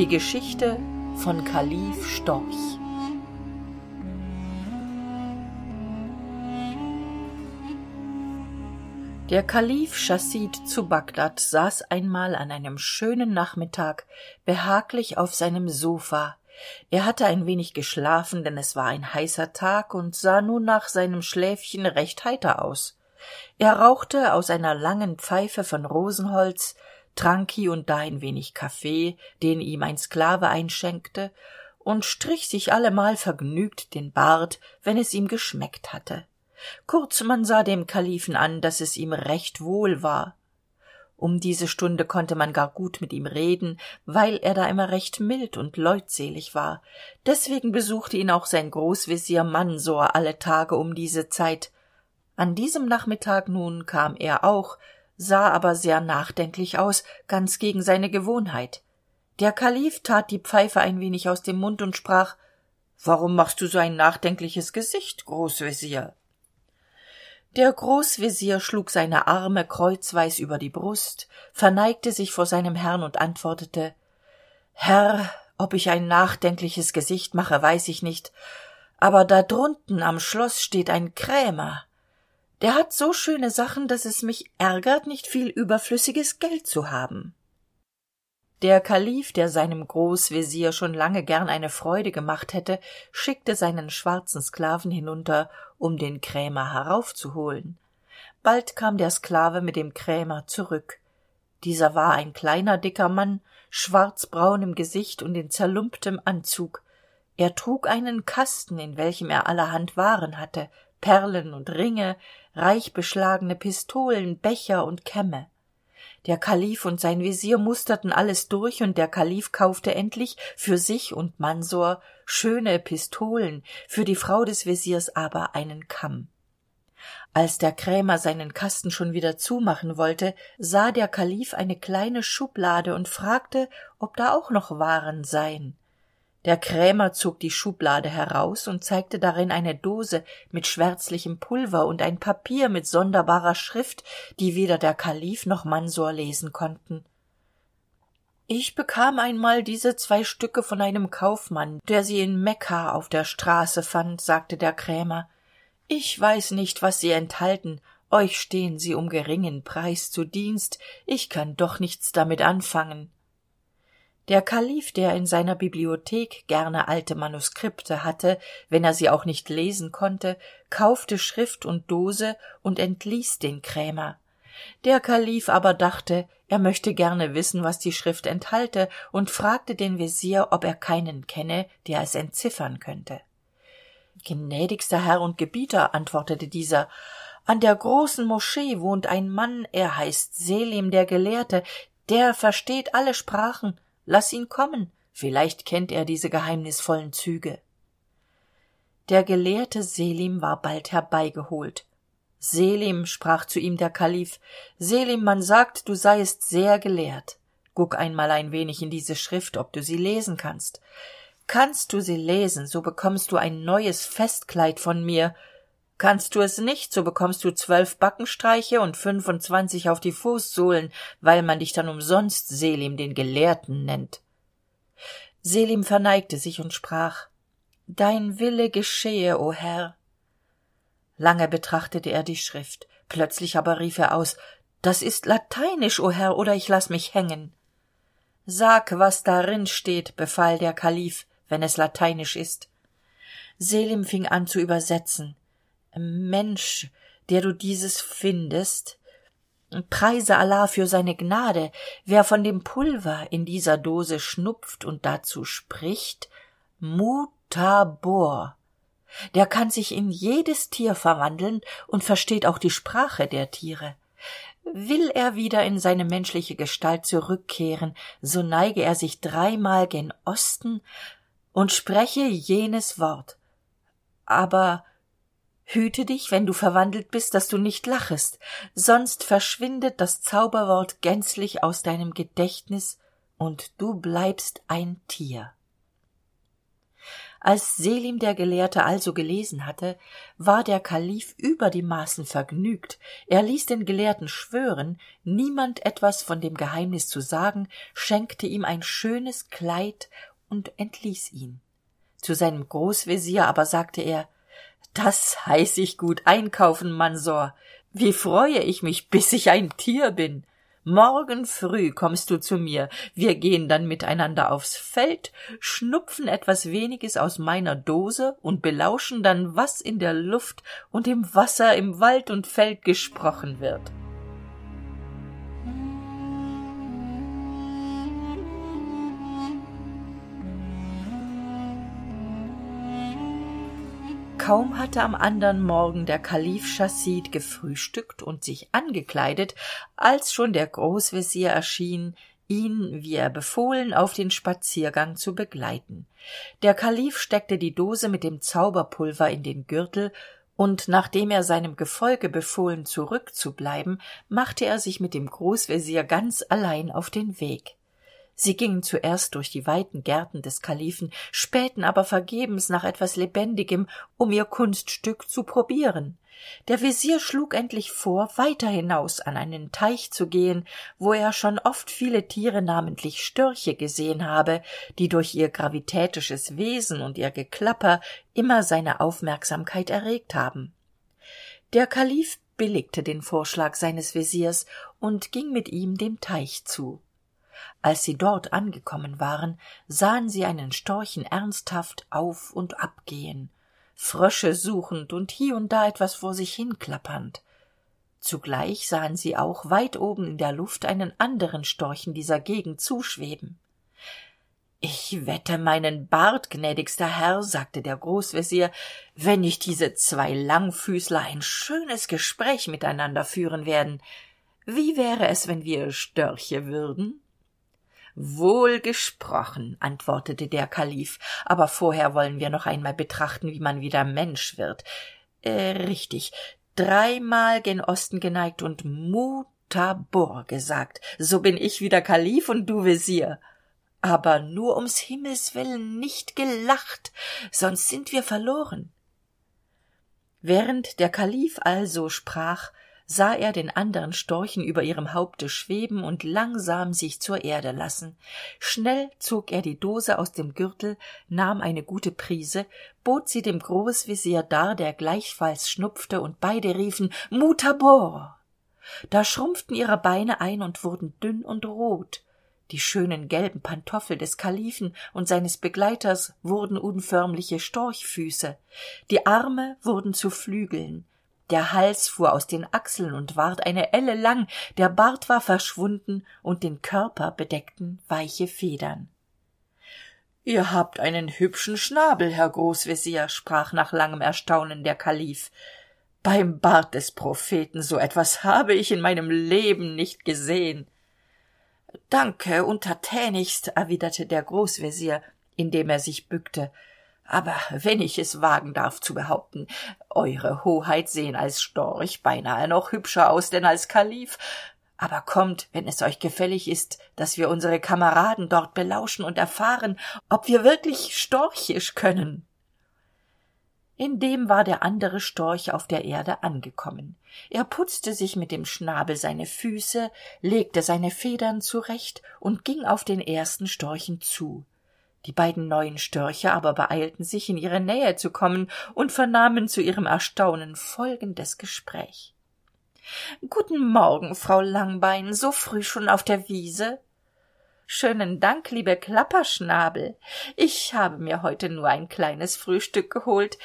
Die Geschichte von Kalif Storch Der Kalif Chassid zu Bagdad saß einmal an einem schönen Nachmittag behaglich auf seinem Sofa. Er hatte ein wenig geschlafen, denn es war ein heißer Tag und sah nun nach seinem Schläfchen recht heiter aus. Er rauchte aus einer langen Pfeife von Rosenholz, trank hie und da ein wenig Kaffee, den ihm ein Sklave einschenkte, und strich sich allemal vergnügt den Bart, wenn es ihm geschmeckt hatte. Kurz man sah dem Kalifen an, dass es ihm recht wohl war. Um diese Stunde konnte man gar gut mit ihm reden, weil er da immer recht mild und leutselig war. Deswegen besuchte ihn auch sein Großvezier Mansor alle Tage um diese Zeit. An diesem Nachmittag nun kam er auch, sah aber sehr nachdenklich aus, ganz gegen seine Gewohnheit. Der Kalif tat die Pfeife ein wenig aus dem Mund und sprach Warum machst du so ein nachdenkliches Gesicht, Großvezier? Der Großvezier schlug seine Arme kreuzweis über die Brust, verneigte sich vor seinem Herrn und antwortete Herr, ob ich ein nachdenkliches Gesicht mache, weiß ich nicht, aber da drunten am Schloß steht ein Krämer der hat so schöne sachen dass es mich ärgert nicht viel überflüssiges geld zu haben. Der kalif der seinem großvezier schon lange gern eine freude gemacht hätte schickte seinen schwarzen sklaven hinunter um den krämer heraufzuholen. Bald kam der sklave mit dem krämer zurück. Dieser war ein kleiner dicker mann schwarzbraun im gesicht und in zerlumptem anzug. Er trug einen kasten in welchem er allerhand waren hatte perlen und ringe reich beschlagene pistolen becher und kämme. Der kalif und sein vezier musterten alles durch und der kalif kaufte endlich für sich und mansor schöne pistolen für die frau des veziers aber einen kamm. Als der krämer seinen kasten schon wieder zumachen wollte sah der kalif eine kleine schublade und fragte ob da auch noch waren seien der krämer zog die schublade heraus und zeigte darin eine dose mit schwärzlichem pulver und ein papier mit sonderbarer schrift die weder der kalif noch mansor lesen konnten. Ich bekam einmal diese zwei stücke von einem kaufmann der sie in mekka auf der straße fand sagte der krämer. Ich weiß nicht was sie enthalten. Euch stehen sie um geringen preis zu dienst. Ich kann doch nichts damit anfangen der kalif der in seiner bibliothek gerne alte manuskripte hatte wenn er sie auch nicht lesen konnte kaufte schrift und dose und entließ den krämer. Der kalif aber dachte er möchte gerne wissen was die schrift enthalte und fragte den vezier ob er keinen kenne der es entziffern könnte. Gnädigster herr und gebieter antwortete dieser an der großen moschee wohnt ein mann er heißt selim der gelehrte der versteht alle sprachen lass ihn kommen. Vielleicht kennt er diese geheimnisvollen züge. Der gelehrte selim war bald herbeigeholt. Selim sprach zu ihm der kalif selim man sagt du seiest sehr gelehrt. Guck einmal ein wenig in diese schrift ob du sie lesen kannst. Kannst du sie lesen so bekommst du ein neues festkleid von mir kannst du es nicht so bekommst du zwölf backenstreiche und fünfundzwanzig auf die fußsohlen weil man dich dann umsonst selim den gelehrten nennt. Selim verneigte sich und sprach dein wille geschehe o herr. Lange betrachtete er die schrift. Plötzlich aber rief er aus das ist lateinisch o herr oder ich lass mich hängen. Sag was darin steht befahl der kalif wenn es lateinisch ist. Selim fing an zu übersetzen mensch der du dieses findest. Preise allah für seine gnade. Wer von dem pulver in dieser dose schnupft und dazu spricht mutabor. Der kann sich in jedes tier verwandeln und versteht auch die sprache der tiere. Will er wieder in seine menschliche gestalt zurückkehren so neige er sich dreimal gen osten und spreche jenes wort. Aber hüte dich wenn du verwandelt bist dass du nicht lachest. Sonst verschwindet das zauberwort gänzlich aus deinem gedächtnis und du bleibst ein tier. Als selim der gelehrte also gelesen hatte war der kalif über die maßen vergnügt. Er ließ den gelehrten schwören niemand etwas von dem geheimnis zu sagen schenkte ihm ein schönes kleid und entließ ihn. Zu seinem großvezier aber sagte er das heiß ich gut einkaufen mansor. Wie freue ich mich bis ich ein tier bin. Morgen früh kommst du zu mir. Wir gehen dann miteinander aufs feld schnupfen etwas weniges aus meiner dose und belauschen dann was in der luft und im wasser im wald und feld gesprochen wird kaum hatte am andern morgen der kalif chasid gefrühstückt und sich angekleidet als schon der großvezier erschien ihn wie er befohlen auf den spaziergang zu begleiten. Der kalif steckte die dose mit dem zauberpulver in den gürtel und nachdem er seinem gefolge befohlen zurückzubleiben machte er sich mit dem großvezier ganz allein auf den weg sie gingen zuerst durch die weiten gärten des kalifen spähten aber vergebens nach etwas lebendigem um ihr kunststück zu probieren. Der vezier schlug endlich vor weiter hinaus an einen teich zu gehen wo er schon oft viele tiere namentlich störche gesehen habe die durch ihr gravitätisches wesen und ihr geklapper immer seine aufmerksamkeit erregt haben. Der kalif billigte den vorschlag seines veziers und ging mit ihm dem teich zu als sie dort angekommen waren sahen sie einen storchen ernsthaft auf und ab gehen frösche suchend und hie und da etwas vor sich hin klappernd zugleich sahen sie auch weit oben in der luft einen anderen storchen dieser gegend zuschweben. Ich wette meinen bart gnädigster herr sagte der großvezier wenn nicht diese zwei langfüßler ein schönes gespräch miteinander führen werden. Wie wäre es wenn wir störche würden wohl gesprochen antwortete der kalif. Aber vorher wollen wir noch einmal betrachten wie man wieder mensch wird. Äh, richtig. Dreimal gen osten geneigt und mutabor gesagt. So bin ich wieder kalif und du vezier aber nur ums himmels willen nicht gelacht sonst sind wir verloren. Während der kalif also sprach sah er den andern storchen über ihrem haupte schweben und langsam sich zur erde lassen. Schnell zog er die dose aus dem gürtel nahm eine gute prise bot sie dem großvezier dar der gleichfalls schnupfte und beide riefen mutabor da schrumpften ihre beine ein und wurden dünn und rot. Die schönen gelben pantoffel des kalifen und seines begleiters wurden unförmliche storchfüße. Die arme wurden zu flügeln der hals fuhr aus den achseln und ward eine elle lang. Der bart war verschwunden und den körper bedeckten weiche federn. Ihr habt einen hübschen schnabel herr großvezier sprach nach langem erstaunen der kalif. Beim bart des propheten so etwas habe ich in meinem leben nicht gesehen. Danke untertänigst erwiderte der großvezier indem er sich bückte aber wenn ich es wagen darf zu behaupten eure hoheit sehen als storch beinahe noch hübscher aus denn als kalif. Aber kommt wenn es euch gefällig ist dass wir unsere kameraden dort belauschen und erfahren ob wir wirklich storchisch können. Indem war der andere storch auf der erde angekommen. Er putzte sich mit dem schnabel seine füße legte seine federn zurecht und ging auf den ersten storchen zu die beiden neuen störche aber beeilten sich in ihre nähe zu kommen und vernahmen zu ihrem erstaunen folgendes gespräch. Guten morgen frau langbein so früh schon auf der wiese? Schönen dank liebe klapperschnabel. Ich habe mir heute nur ein kleines frühstück geholt.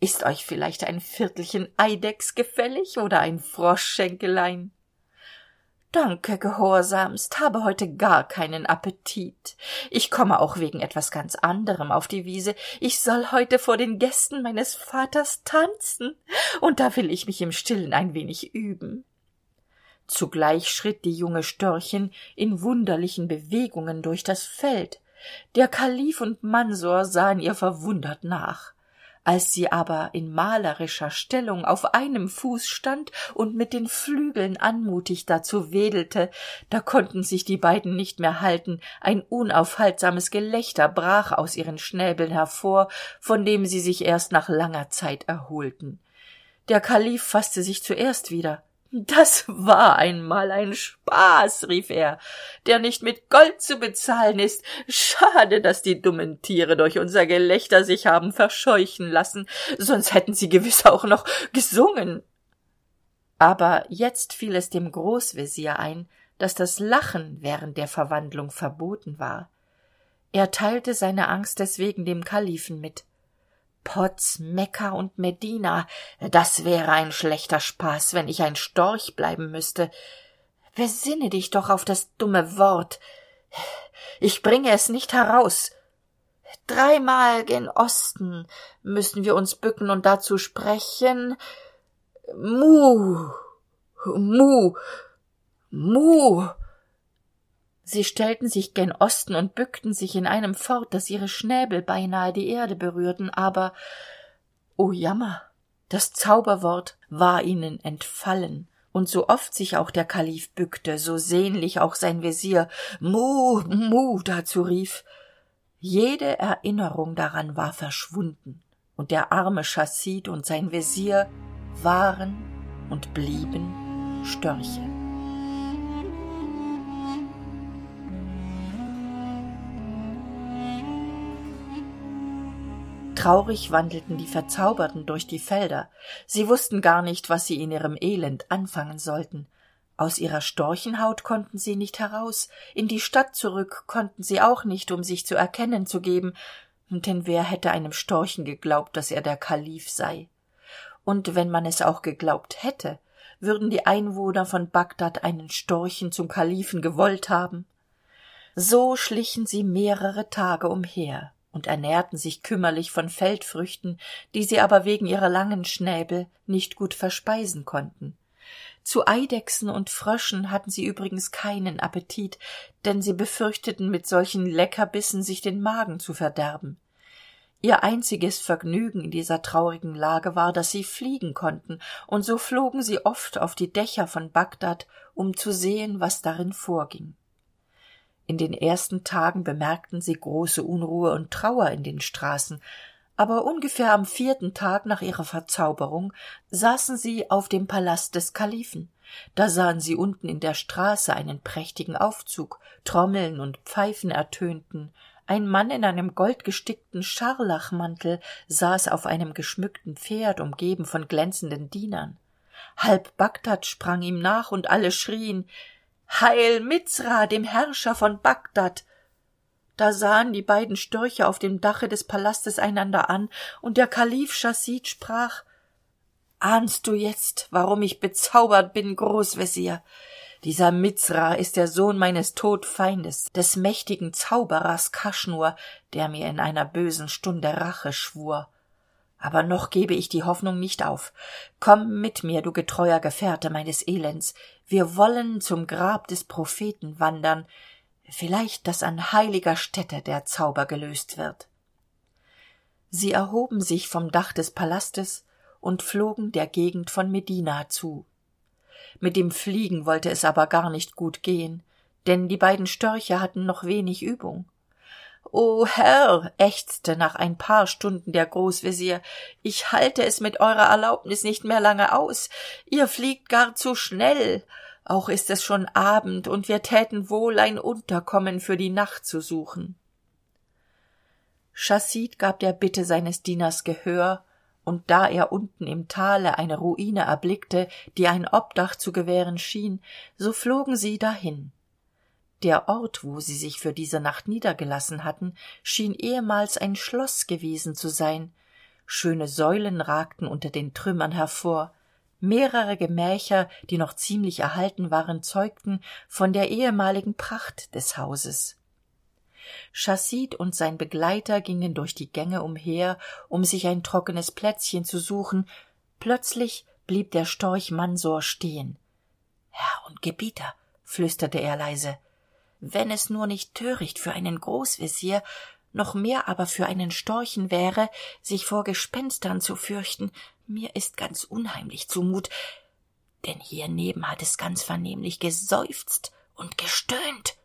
Ist euch vielleicht ein viertelchen eidechs gefällig oder ein froschschenkelein danke gehorsamst habe heute gar keinen appetit. Ich komme auch wegen etwas ganz anderem auf die wiese. Ich soll heute vor den gästen meines vaters tanzen. Und da will ich mich im stillen ein wenig üben. Zugleich schritt die junge störchen in wunderlichen bewegungen durch das feld. Der kalif und mansor sahen ihr verwundert nach als sie aber in malerischer stellung auf einem fuß stand und mit den flügeln anmutig dazu wedelte da konnten sich die beiden nicht mehr halten. Ein unaufhaltsames gelächter brach aus ihren schnäbeln hervor von dem sie sich erst nach langer zeit erholten. Der kalif fasste sich zuerst wieder das war einmal ein spaß rief er der nicht mit gold zu bezahlen ist. Schade dass die dummen tiere durch unser gelächter sich haben verscheuchen lassen. Sonst hätten sie gewiss auch noch gesungen. Aber jetzt fiel es dem großvezier ein dass das lachen während der verwandlung verboten war. Er teilte seine angst deswegen dem kalifen mit potz mekka und medina. Das wäre ein schlechter spaß wenn ich ein storch bleiben müsste besinne dich doch auf das dumme wort. Ich bringe es nicht heraus. Dreimal gen osten müssen wir uns bücken und dazu sprechen. Mu mu mu sie stellten sich gen osten und bückten sich in einem fort dass ihre schnäbel beinahe die erde berührten aber o jammer das zauberwort war ihnen entfallen. Und so oft sich auch der kalif bückte so sehnlich auch sein vezier mu mu dazu rief jede erinnerung daran war verschwunden. Und der arme chassid und sein vezier waren und blieben störche traurig wandelten die verzauberten durch die felder. Sie wussten gar nicht was sie in ihrem elend anfangen sollten. Aus ihrer storchenhaut konnten sie nicht heraus. In die stadt zurück konnten sie auch nicht um sich zu erkennen zu geben. Denn wer hätte einem storchen geglaubt dass er der kalif sei? Und wenn man es auch geglaubt hätte würden die einwohner von bagdad einen storchen zum kalifen gewollt haben? So schlichen sie mehrere tage umher und ernährten sich kümmerlich von feldfrüchten die sie aber wegen ihrer langen schnäbel nicht gut verspeisen konnten. Zu eidechsen und fröschen hatten sie übrigens keinen appetit denn sie befürchteten mit solchen leckerbissen sich den magen zu verderben. Ihr einziges vergnügen in dieser traurigen lage war dass sie fliegen konnten und so flogen sie oft auf die dächer von bagdad um zu sehen was darin vorging in den ersten tagen bemerkten sie große unruhe und trauer in den straßen aber ungefähr am vierten tag nach ihrer verzauberung saßen sie auf dem palast des kalifen. Da sahen sie unten in der straße einen prächtigen aufzug trommeln und pfeifen ertönten. Ein mann in einem goldgestickten scharlachmantel saß auf einem geschmückten pferd umgeben von glänzenden dienern. Halb bagdad sprang ihm nach und alle schrien heil mizra dem herrscher von bagdad. Da sahen die beiden störche auf dem dache des palastes einander an und der kalif chasid sprach ahnst du jetzt warum ich bezaubert bin großvezier? Dieser mizra ist der sohn meines todfeindes des mächtigen zauberers kaschnur der mir in einer bösen stunde rache schwur aber noch gebe ich die hoffnung nicht auf. Komm mit mir du getreuer gefährte meines elends. Wir wollen zum grab des propheten wandern. Vielleicht dass an heiliger stätte der zauber gelöst wird. Sie erhoben sich vom dach des palastes und flogen der gegend von medina zu. Mit dem fliegen wollte es aber gar nicht gut gehen denn die beiden störche hatten noch wenig übung o herr ächzte nach ein paar stunden der großvezier ich halte es mit eurer erlaubnis nicht mehr lange aus. Ihr fliegt gar zu schnell. Auch ist es schon abend und wir täten wohl ein unterkommen für die nacht zu suchen. Chasid gab der bitte seines dieners gehör und da er unten im tale eine ruine erblickte die ein obdach zu gewähren schien so flogen sie dahin der ort wo sie sich für diese nacht niedergelassen hatten schien ehemals ein schloss gewesen zu sein. Schöne säulen ragten unter den trümmern hervor. Mehrere gemächer die noch ziemlich erhalten waren zeugten von der ehemaligen pracht des hauses. Chasid und sein begleiter gingen durch die gänge umher um sich ein trockenes plätzchen zu suchen. Plötzlich blieb der storch mansor stehen. Herr und gebieter flüsterte er leise wenn es nur nicht töricht für einen großvezier noch mehr aber für einen storchen wäre sich vor gespenstern zu fürchten mir ist ganz unheimlich zumut. Denn hier neben hat es ganz vernehmlich geseufzt und gestöhnt.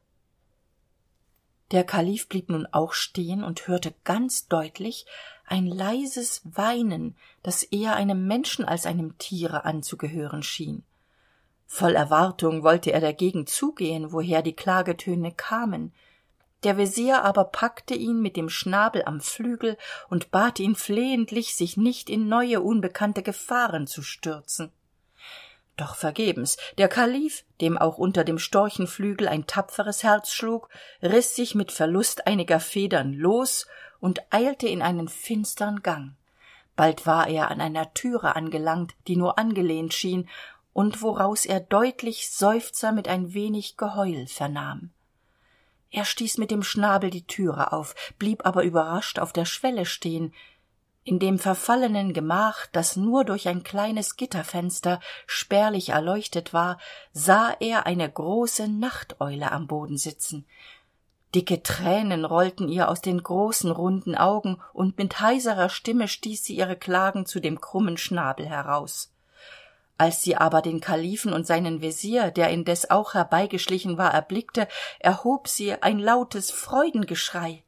Der kalif blieb nun auch stehen und hörte ganz deutlich ein leises weinen das eher einem menschen als einem tiere anzugehören schien voll erwartung wollte er dagegen zugehen woher die klagetöne kamen. Der vezier aber packte ihn mit dem schnabel am flügel und bat ihn flehentlich sich nicht in neue unbekannte gefahren zu stürzen. Doch vergebens der kalif dem auch unter dem storchenflügel ein tapferes herz schlug riß sich mit verlust einiger federn los und eilte in einen finstern gang. Bald war er an einer türe angelangt die nur angelehnt schien und woraus er deutlich seufzer mit ein wenig geheul vernahm. Er stieß mit dem schnabel die türe auf blieb aber überrascht auf der schwelle stehen in dem verfallenen gemach das nur durch ein kleines gitterfenster spärlich erleuchtet war sah er eine große nachteule am boden sitzen. Dicke tränen rollten ihr aus den großen runden augen und mit heiserer stimme stieß sie ihre klagen zu dem krummen schnabel heraus als sie aber den kalifen und seinen vezier der indes auch herbeigeschlichen war erblickte erhob sie ein lautes freudengeschrei.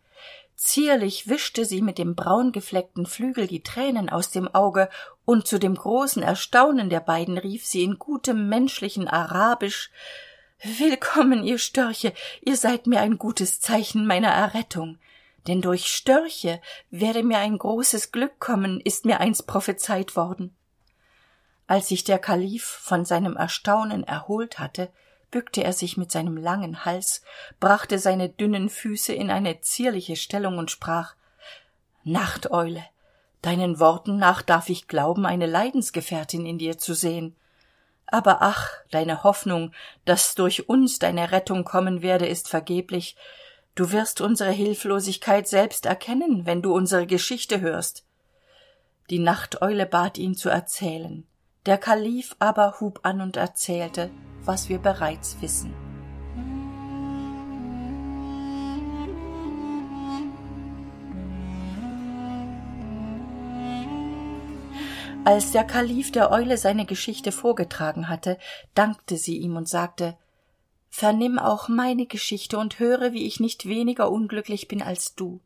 Zierlich wischte sie mit dem braungefleckten flügel die tränen aus dem auge und zu dem großen erstaunen der beiden rief sie in gutem menschlichen arabisch willkommen ihr störche ihr seid mir ein gutes zeichen meiner errettung. Denn durch störche werde mir ein großes glück kommen ist mir einst prophezeit worden als sich der kalif von seinem erstaunen erholt hatte bückte er sich mit seinem langen hals brachte seine dünnen füße in eine zierliche stellung und sprach nachteule deinen worten nach darf ich glauben eine leidensgefährtin in dir zu sehen. Aber ach deine hoffnung dass durch uns deine rettung kommen werde ist vergeblich. Du wirst unsere hilflosigkeit selbst erkennen wenn du unsere geschichte hörst. Die nachteule bat ihn zu erzählen der kalif aber hub an und erzählte was wir bereits wissen. Als der kalif der eule seine geschichte vorgetragen hatte dankte sie ihm und sagte vernimm auch meine geschichte und höre wie ich nicht weniger unglücklich bin als du.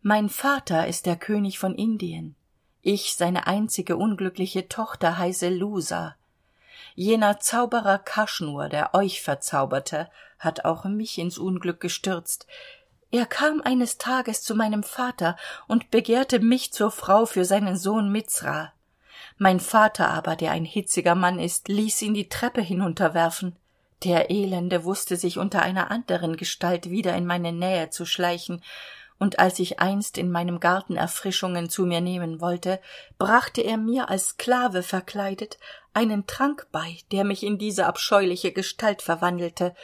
Mein vater ist der könig von indien ich seine einzige unglückliche tochter heiße lusa. Jener zauberer kaschnur der euch verzauberte hat auch mich ins unglück gestürzt. Er kam eines tages zu meinem vater und begehrte mich zur frau für seinen sohn mizra. Mein vater aber der ein hitziger mann ist ließ ihn die treppe hinunterwerfen. Der elende wusste sich unter einer anderen gestalt wieder in meine nähe zu schleichen und als ich einst in meinem garten erfrischungen zu mir nehmen wollte brachte er mir als sklave verkleidet einen trank bei der mich in diese abscheuliche gestalt verwandelte.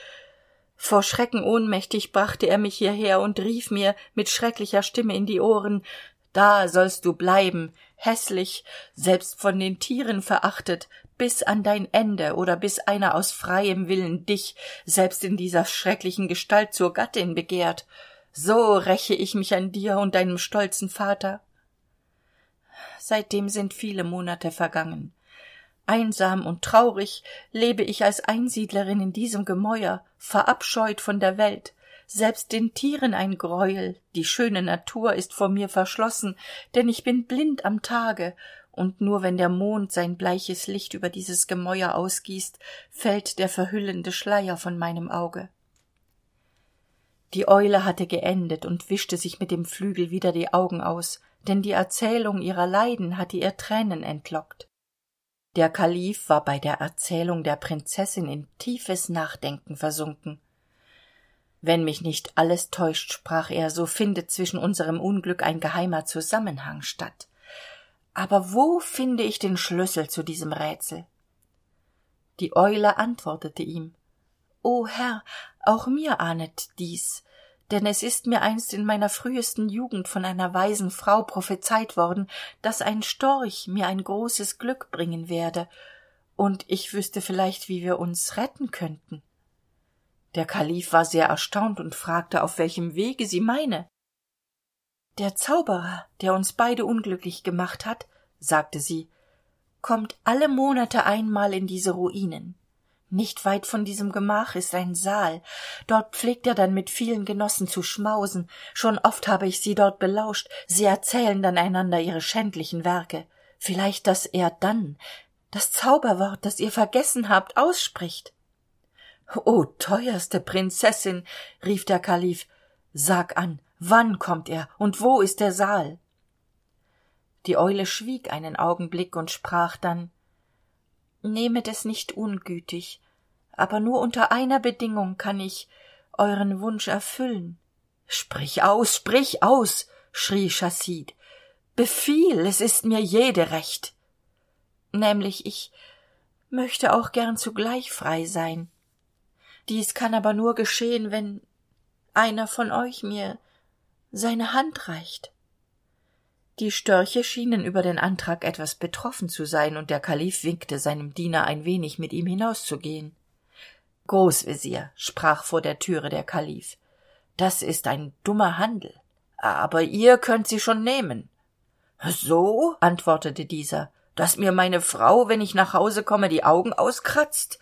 Vor schrecken ohnmächtig brachte er mich hierher und rief mir mit schrecklicher stimme in die ohren da sollst du bleiben hässlich selbst von den tieren verachtet bis an dein ende oder bis einer aus freiem willen dich selbst in dieser schrecklichen gestalt zur gattin begehrt so räche ich mich an dir und deinem stolzen vater. Seitdem sind viele monate vergangen. Einsam und traurig lebe ich als einsiedlerin in diesem gemäuer verabscheut von der welt. Selbst den tieren ein greuel die schöne natur ist vor mir verschlossen denn ich bin blind am tage. Und nur wenn der mond sein bleiches licht über dieses gemäuer ausgießt fällt der verhüllende schleier von meinem auge die eule hatte geendet und wischte sich mit dem flügel wieder die augen aus denn die erzählung ihrer leiden hatte ihr tränen entlockt. Der kalif war bei der erzählung der prinzessin in tiefes nachdenken versunken. Wenn mich nicht alles täuscht sprach er so findet zwischen unserem unglück ein geheimer zusammenhang statt. Aber wo finde ich den schlüssel zu diesem rätsel? Die eule antwortete ihm o herr auch mir ahnet dies denn es ist mir einst in meiner frühesten jugend von einer weisen frau prophezeit worden dass ein storch mir ein großes glück bringen werde und ich wüsste vielleicht wie wir uns retten könnten. Der kalif war sehr erstaunt und fragte auf welchem wege sie meine. Der zauberer der uns beide unglücklich gemacht hat sagte sie kommt alle monate einmal in diese ruinen nicht weit von diesem gemach ist ein saal. Dort pflegt er dann mit vielen genossen zu schmausen. Schon oft habe ich sie dort belauscht. Sie erzählen dann einander ihre schändlichen werke. Vielleicht dass er dann das zauberwort das ihr vergessen habt ausspricht. O teuerste prinzessin rief der kalif sag an wann kommt er und wo ist der saal? Die eule schwieg einen augenblick und sprach dann nehmet es nicht ungütig aber nur unter einer bedingung kann ich euren wunsch erfüllen. Sprich aus sprich aus schrie chasid befiehl es ist mir jede recht. Nämlich ich möchte auch gern zugleich frei sein. Dies kann aber nur geschehen wenn einer von euch mir seine hand reicht die störche schienen über den antrag etwas betroffen zu sein und der kalif winkte seinem diener ein wenig mit ihm hinauszugehen. Großvezier sprach vor der türe der kalif das ist ein dummer handel aber ihr könnt sie schon nehmen. So antwortete dieser dass mir meine frau wenn ich nach hause komme die augen auskratzt.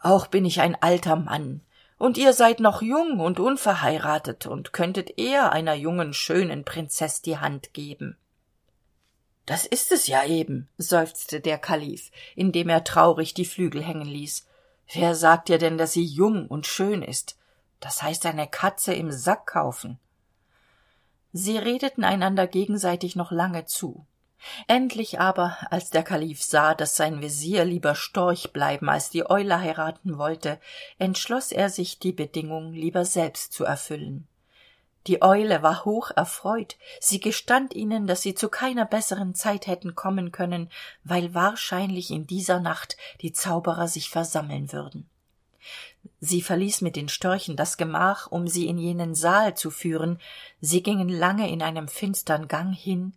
Auch bin ich ein alter mann und ihr seid noch jung und unverheiratet und könntet eher einer jungen schönen prinzeß die hand geben das ist es ja eben seufzte der kalif indem er traurig die flügel hängen ließ. Wer sagt dir denn dass sie jung und schön ist? Das heißt eine katze im sack kaufen. Sie redeten einander gegenseitig noch lange zu. Endlich aber als der kalif sah dass sein vezier lieber storch bleiben als die eule heiraten wollte entschloss er sich die bedingung lieber selbst zu erfüllen die eule war hoch erfreut. Sie gestand ihnen dass sie zu keiner besseren zeit hätten kommen können weil wahrscheinlich in dieser nacht die zauberer sich versammeln würden. Sie verließ mit den störchen das gemach um sie in jenen saal zu führen. Sie gingen lange in einem finstern gang hin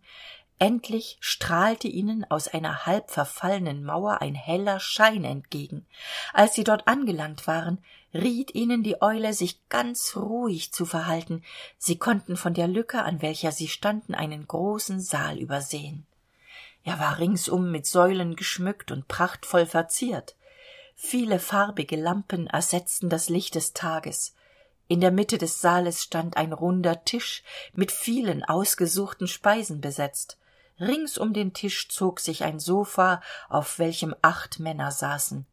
endlich strahlte ihnen aus einer halb verfallenen mauer ein heller schein entgegen. Als sie dort angelangt waren riet ihnen die eule sich ganz ruhig zu verhalten. Sie konnten von der lücke an welcher sie standen einen großen saal übersehen. Er war ringsum mit säulen geschmückt und prachtvoll verziert. Viele farbige lampen ersetzten das licht des tages. In der mitte des saales stand ein runder tisch mit vielen ausgesuchten speisen besetzt rings um den tisch zog sich ein sofa auf welchem acht männer saßen.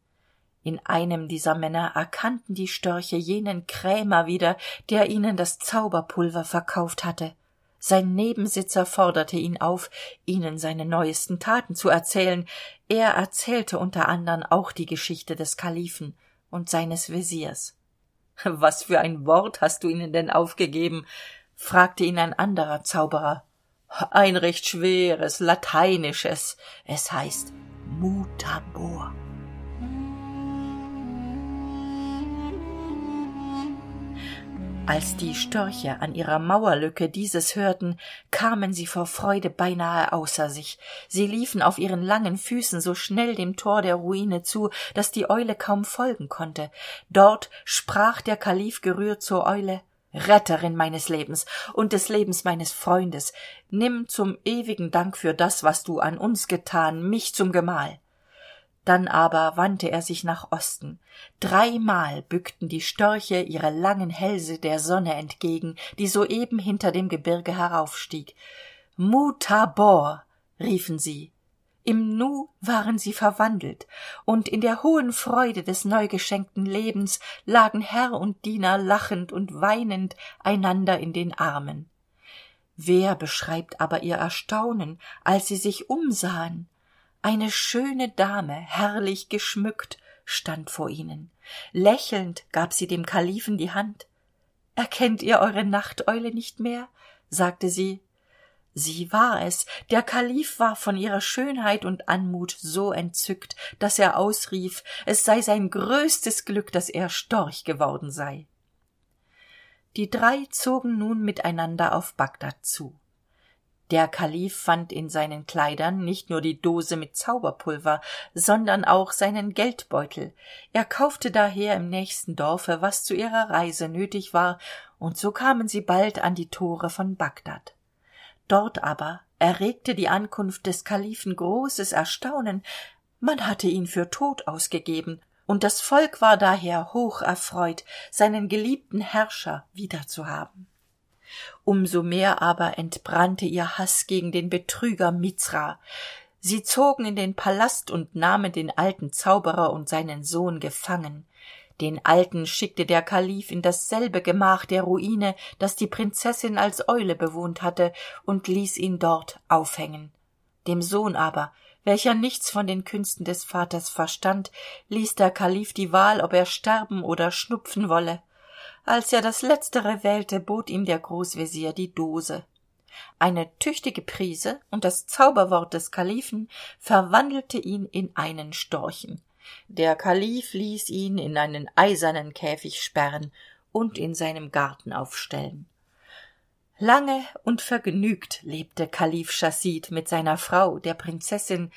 In einem dieser männer erkannten die störche jenen krämer wieder der ihnen das zauberpulver verkauft hatte. Sein nebensitzer forderte ihn auf ihnen seine neuesten taten zu erzählen. Er erzählte unter andern auch die geschichte des kalifen und seines veziers was für ein wort hast du ihnen denn aufgegeben? fragte ihn ein anderer zauberer ein recht schweres lateinisches. Es heißt mutabor. Als die störche an ihrer mauerlücke dieses hörten kamen sie vor freude beinahe außer sich. Sie liefen auf ihren langen füßen so schnell dem tor der ruine zu dass die eule kaum folgen konnte. Dort sprach der kalif gerührt zur eule retterin meines lebens und des lebens meines freundes. Nimm zum ewigen dank für das was du an uns getan mich zum gemahl. Dann aber wandte er sich nach osten. Dreimal bückten die störche ihre langen hälse der sonne entgegen die soeben hinter dem gebirge heraufstieg. Mutabor riefen sie im nu waren sie verwandelt und in der hohen freude des neugeschenkten lebens lagen herr und diener lachend und weinend einander in den armen. Wer beschreibt aber ihr erstaunen als sie sich umsahen? Eine schöne dame herrlich geschmückt stand vor ihnen. Lächelnd gab sie dem kalifen die hand. Erkennt ihr eure nachteule nicht mehr? sagte sie sie war es. Der kalif war von ihrer schönheit und anmut so entzückt dass er ausrief es sei sein größtes glück dass er storch geworden sei. Die drei zogen nun miteinander auf bagdad zu. Der kalif fand in seinen kleidern nicht nur die dose mit zauberpulver sondern auch seinen geldbeutel. Er kaufte daher im nächsten dorfe was zu ihrer reise nötig war und so kamen sie bald an die tore von bagdad dort aber erregte die ankunft des kalifen großes erstaunen. Man hatte ihn für tot ausgegeben und das volk war daher hoch erfreut seinen geliebten herrscher wiederzuhaben. Um so mehr aber entbrannte ihr haß gegen den betrüger mizra. Sie zogen in den palast und nahmen den alten zauberer und seinen sohn gefangen den alten schickte der kalif in dasselbe gemach der ruine das die prinzessin als eule bewohnt hatte und ließ ihn dort aufhängen. Dem sohn aber welcher nichts von den künsten des vaters verstand ließ der kalif die wahl ob er sterben oder schnupfen wolle. Als er das letztere wählte bot ihm der großvezier die dose. Eine tüchtige prise und das zauberwort des kalifen verwandelte ihn in einen storchen der kalif ließ ihn in einen eisernen käfig sperren und in seinem garten aufstellen. Lange und vergnügt lebte kalif chasid mit seiner frau der prinzessin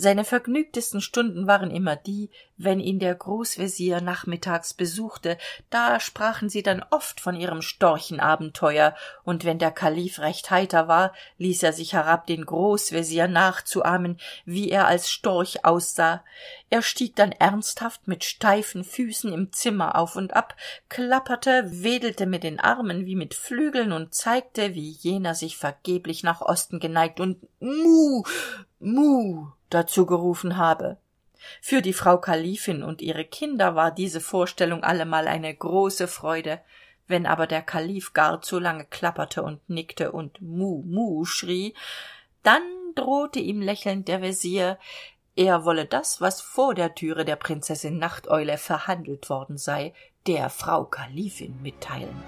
seine vergnügtesten stunden waren immer die wenn ihn der großvezier nachmittags besuchte. Da sprachen sie dann oft von ihrem storchenabenteuer. Und wenn der kalif recht heiter war ließ er sich herab den großvezier nachzuahmen wie er als storch aussah. Er stieg dann ernsthaft mit steifen füßen im zimmer auf und ab klapperte wedelte mit den armen wie mit flügeln und zeigte wie jener sich vergeblich nach osten geneigt. Und mu! Mu dazu gerufen habe. Für die frau kalifin und ihre kinder war diese vorstellung allemal eine große freude wenn aber der kalif gar zu lange klapperte und nickte und mu mu schrie dann drohte ihm lächelnd der vezier er wolle das was vor der türe der prinzessin nachteule verhandelt worden sei der frau kalifin mitteilen